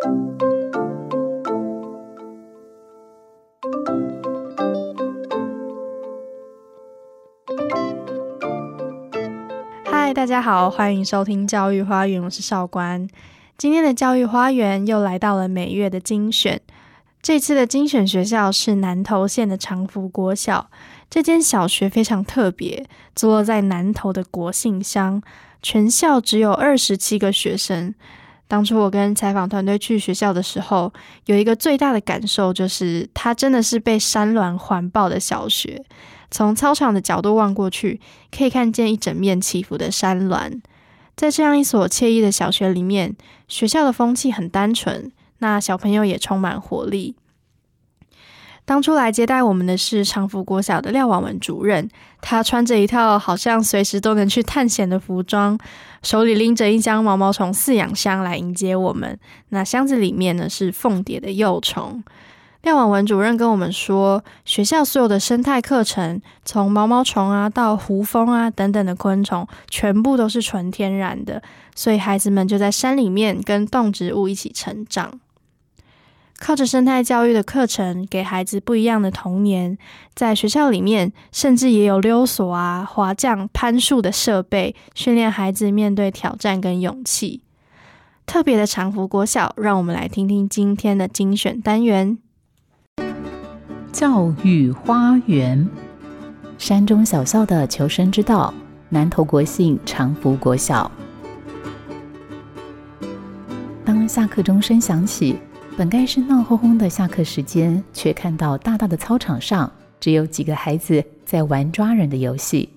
嗨，大家好，欢迎收听教育花园，我是少官。今天的教育花园又来到了每月的精选，这次的精选学校是南投县的长福国小。这间小学非常特别，坐落在南投的国姓乡，全校只有二十七个学生。当初我跟采访团队去学校的时候，有一个最大的感受就是，它真的是被山峦环抱的小学。从操场的角度望过去，可以看见一整面起伏的山峦。在这样一所惬意的小学里面，学校的风气很单纯，那小朋友也充满活力。当初来接待我们的是长福国小的廖婉文主任，他穿着一套好像随时都能去探险的服装，手里拎着一箱毛毛虫饲养箱来迎接我们。那箱子里面呢是凤蝶的幼虫。廖婉文主任跟我们说，学校所有的生态课程，从毛毛虫啊到胡蜂啊等等的昆虫，全部都是纯天然的，所以孩子们就在山里面跟动植物一起成长。靠着生态教育的课程，给孩子不一样的童年。在学校里面，甚至也有溜索啊、滑降、攀树的设备，训练孩子面对挑战跟勇气。特别的长福国小，让我们来听听今天的精选单元。教育花园，山中小校的求生之道，南投国信长福国小。当下课钟声响起，本该是闹哄哄的下课时间，却看到大大的操场上只有几个孩子在玩抓人的游戏。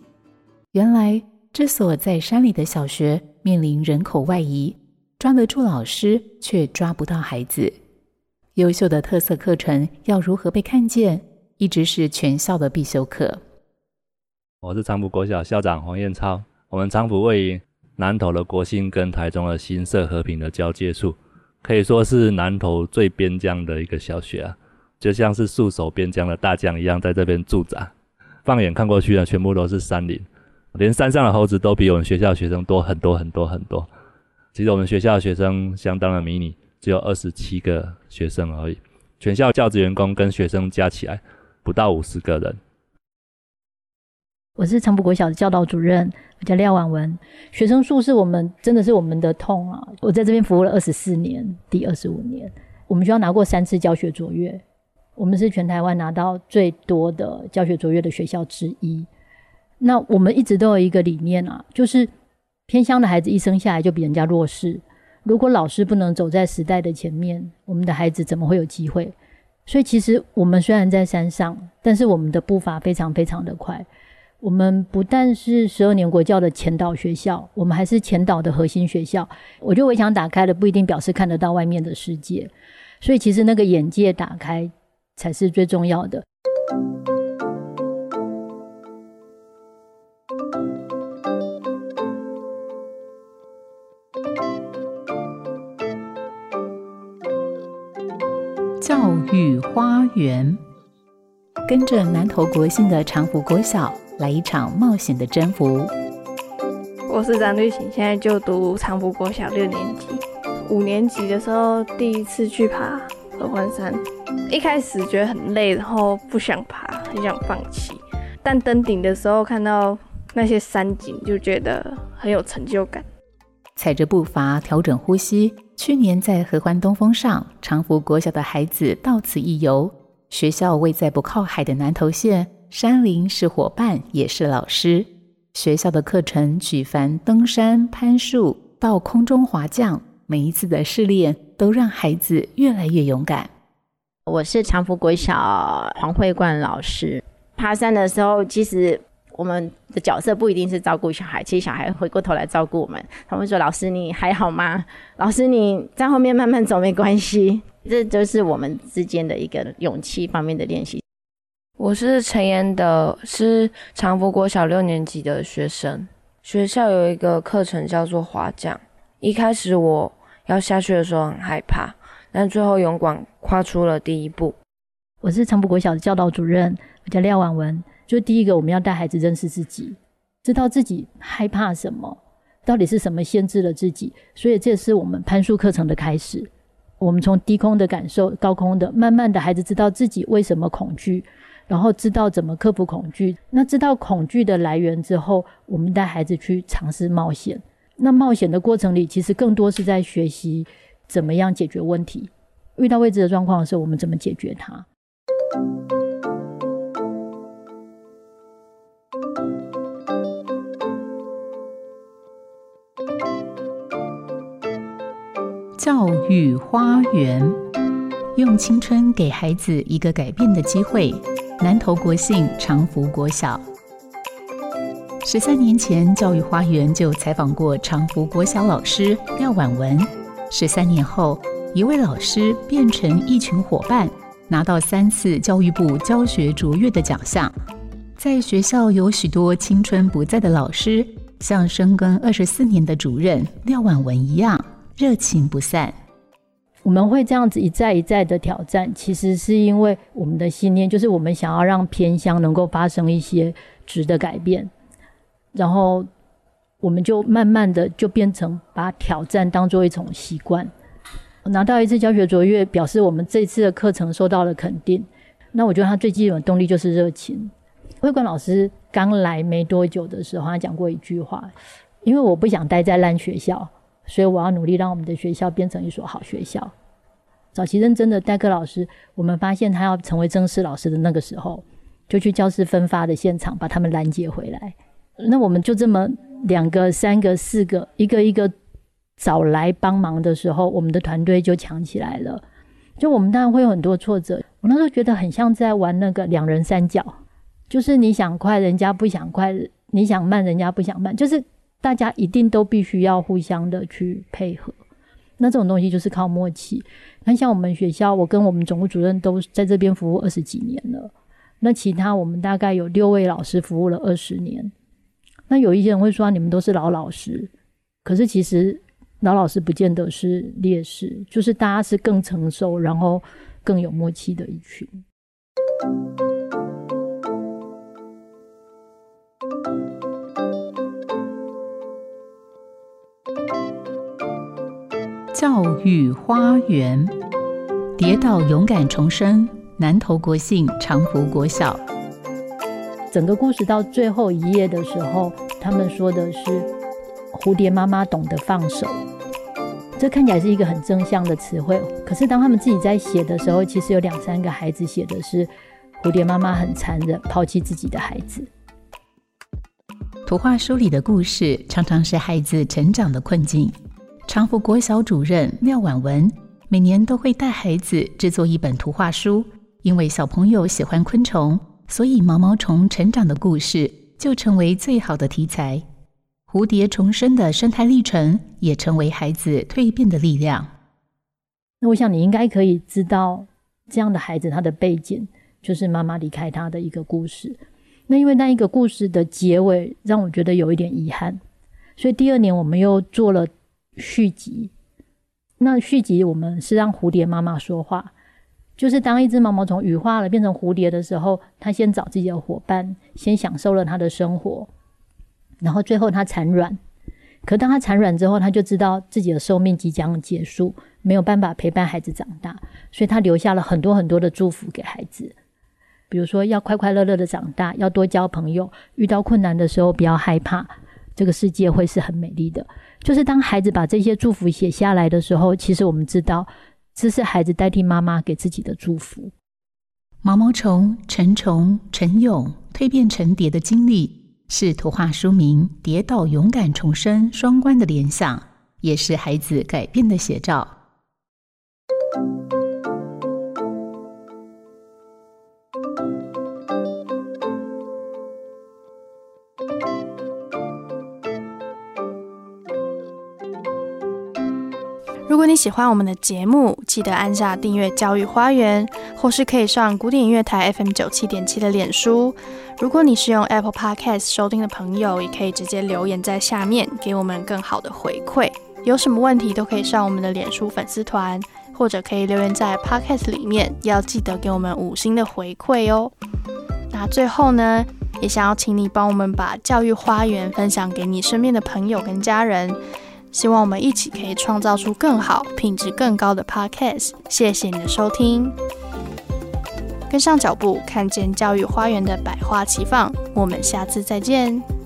原来这所在山里的小学面临人口外移，抓得住老师，却抓不到孩子。优秀的特色课程要如何被看见，一直是全校的必修课。我是长埔国小校长黄彦超。我们长埔位于南投的国兴跟台中的新社和平的交界处，可以说是南投最边疆的一个小学啊，就像是戍守边疆的大将一样，在这边驻扎。放眼看过去呢，全部都是山林，连山上的猴子都比我们学校学生多很多很多很多。其实我们学校的学生相当的迷你。只有二十七个学生而已，全校教职员工跟学生加起来不到五十个人。我是长埔国小的教导主任，我叫廖婉文。学生数是我们真的是我们的痛啊！我在这边服务了二十四年，第二十五年，我们学校拿过三次教学卓越，我们是全台湾拿到最多的教学卓越的学校之一。那我们一直都有一个理念啊，就是偏乡的孩子一生下来就比人家弱势。如果老师不能走在时代的前面，我们的孩子怎么会有机会？所以，其实我们虽然在山上，但是我们的步伐非常非常的快。我们不但是十二年国教的前导学校，我们还是前导的核心学校。我觉得围墙打开了，不一定表示看得到外面的世界。所以，其实那个眼界打开才是最重要的。教育花园，跟着南投国信的长福国小来一场冒险的征服。我是张绿晴，现在就读长福国小六年级。五年级的时候第一次去爬合欢山，一开始觉得很累，然后不想爬，很想放弃。但登顶的时候看到那些山景，就觉得很有成就感。踩着步伐，调整呼吸。去年在合欢东峰上，长福国小的孩子到此一游。学校位在不靠海的南投县，山林是伙伴，也是老师。学校的课程举凡登山、攀树到空中滑降，每一次的试炼都让孩子越来越勇敢。我是长福国小黄慧冠老师。爬山的时候，其实。我们的角色不一定是照顾小孩，其实小孩回过头来照顾我们。他们说：“老师，你还好吗？老师，你在后面慢慢走没关系。”这就是我们之间的一个勇气方面的练习。我是陈妍的，是长福国小六年级的学生。学校有一个课程叫做滑降。一开始我要下去的时候很害怕，但最后勇敢跨出了第一步。我是长福国小的教导主任，我叫廖婉文。就第一个，我们要带孩子认识自己，知道自己害怕什么，到底是什么限制了自己。所以这是我们攀树课程的开始。我们从低空的感受，高空的，慢慢的孩子知道自己为什么恐惧，然后知道怎么克服恐惧。那知道恐惧的来源之后，我们带孩子去尝试冒险。那冒险的过程里，其实更多是在学习怎么样解决问题。遇到未知的状况的时候，我们怎么解决它？教育花园，用青春给孩子一个改变的机会。南投国信长福国小，十三年前，教育花园就采访过长福国小老师廖婉文。十三年后，一位老师变成一群伙伴，拿到三次教育部教学卓越的奖项。在学校有许多青春不在的老师，像深耕二十四年的主任廖婉文一样。热情不散，我们会这样子一再一再的挑战，其实是因为我们的信念，就是我们想要让偏乡能够发生一些质的改变，然后我们就慢慢的就变成把挑战当做一种习惯。拿到一次教学卓越，表示我们这次的课程受到了肯定。那我觉得他最基本的动力就是热情。会馆老师刚来没多久的时候，他讲过一句话：，因为我不想待在烂学校。所以我要努力让我们的学校变成一所好学校。早期认真的代课老师，我们发现他要成为正式老师的那个时候，就去教室分发的现场把他们拦截回来。那我们就这么两个、三个、四个，一个一个找来帮忙的时候，我们的团队就强起来了。就我们当然会有很多挫折，我那时候觉得很像在玩那个两人三角，就是你想快，人家不想快；你想慢，人家不想慢，就是。大家一定都必须要互相的去配合，那这种东西就是靠默契。那像我们学校，我跟我们总务主任都在这边服务二十几年了，那其他我们大概有六位老师服务了二十年。那有一些人会说你们都是老老师，可是其实老老师不见得是劣势，就是大家是更成熟，然后更有默契的一群。教育花园，跌倒勇敢重生。南投国信长福国小，整个故事到最后一页的时候，他们说的是蝴蝶妈妈懂得放手。这看起来是一个很正向的词汇，可是当他们自己在写的时候，其实有两三个孩子写的是蝴蝶妈妈很残忍，抛弃自己的孩子。图画书里的故事，常常是孩子成长的困境。长福国小主任廖婉文每年都会带孩子制作一本图画书，因为小朋友喜欢昆虫，所以毛毛虫成长的故事就成为最好的题材。蝴蝶重生的生态历程也成为孩子蜕变的力量。那我想你应该可以知道，这样的孩子他的背景就是妈妈离开他的一个故事。那因为那一个故事的结尾让我觉得有一点遗憾，所以第二年我们又做了。续集，那续集我们是让蝴蝶妈妈说话，就是当一只毛毛虫羽化了变成蝴蝶的时候，它先找自己的伙伴，先享受了它的生活，然后最后它产卵。可当它产卵之后，它就知道自己的寿命即将结束，没有办法陪伴孩子长大，所以它留下了很多很多的祝福给孩子，比如说要快快乐乐的长大，要多交朋友，遇到困难的时候不要害怕，这个世界会是很美丽的。就是当孩子把这些祝福写下来的时候，其实我们知道，这是孩子代替妈妈给自己的祝福。毛毛虫、成虫、成蛹蜕变成蝶的经历，是图画书名《跌倒勇敢重生》双关的联想，也是孩子改变的写照。如果你喜欢我们的节目，记得按下订阅“教育花园”，或是可以上古典音乐台 FM 九七点七的脸书。如果你是用 Apple Podcast 收听的朋友，也可以直接留言在下面，给我们更好的回馈。有什么问题都可以上我们的脸书粉丝团，或者可以留言在 Podcast 里面，要记得给我们五星的回馈哦。那最后呢，也想要请你帮我们把教育花园分享给你身边的朋友跟家人。希望我们一起可以创造出更好、品质更高的 Podcast。谢谢你的收听，跟上脚步，看见教育花园的百花齐放。我们下次再见。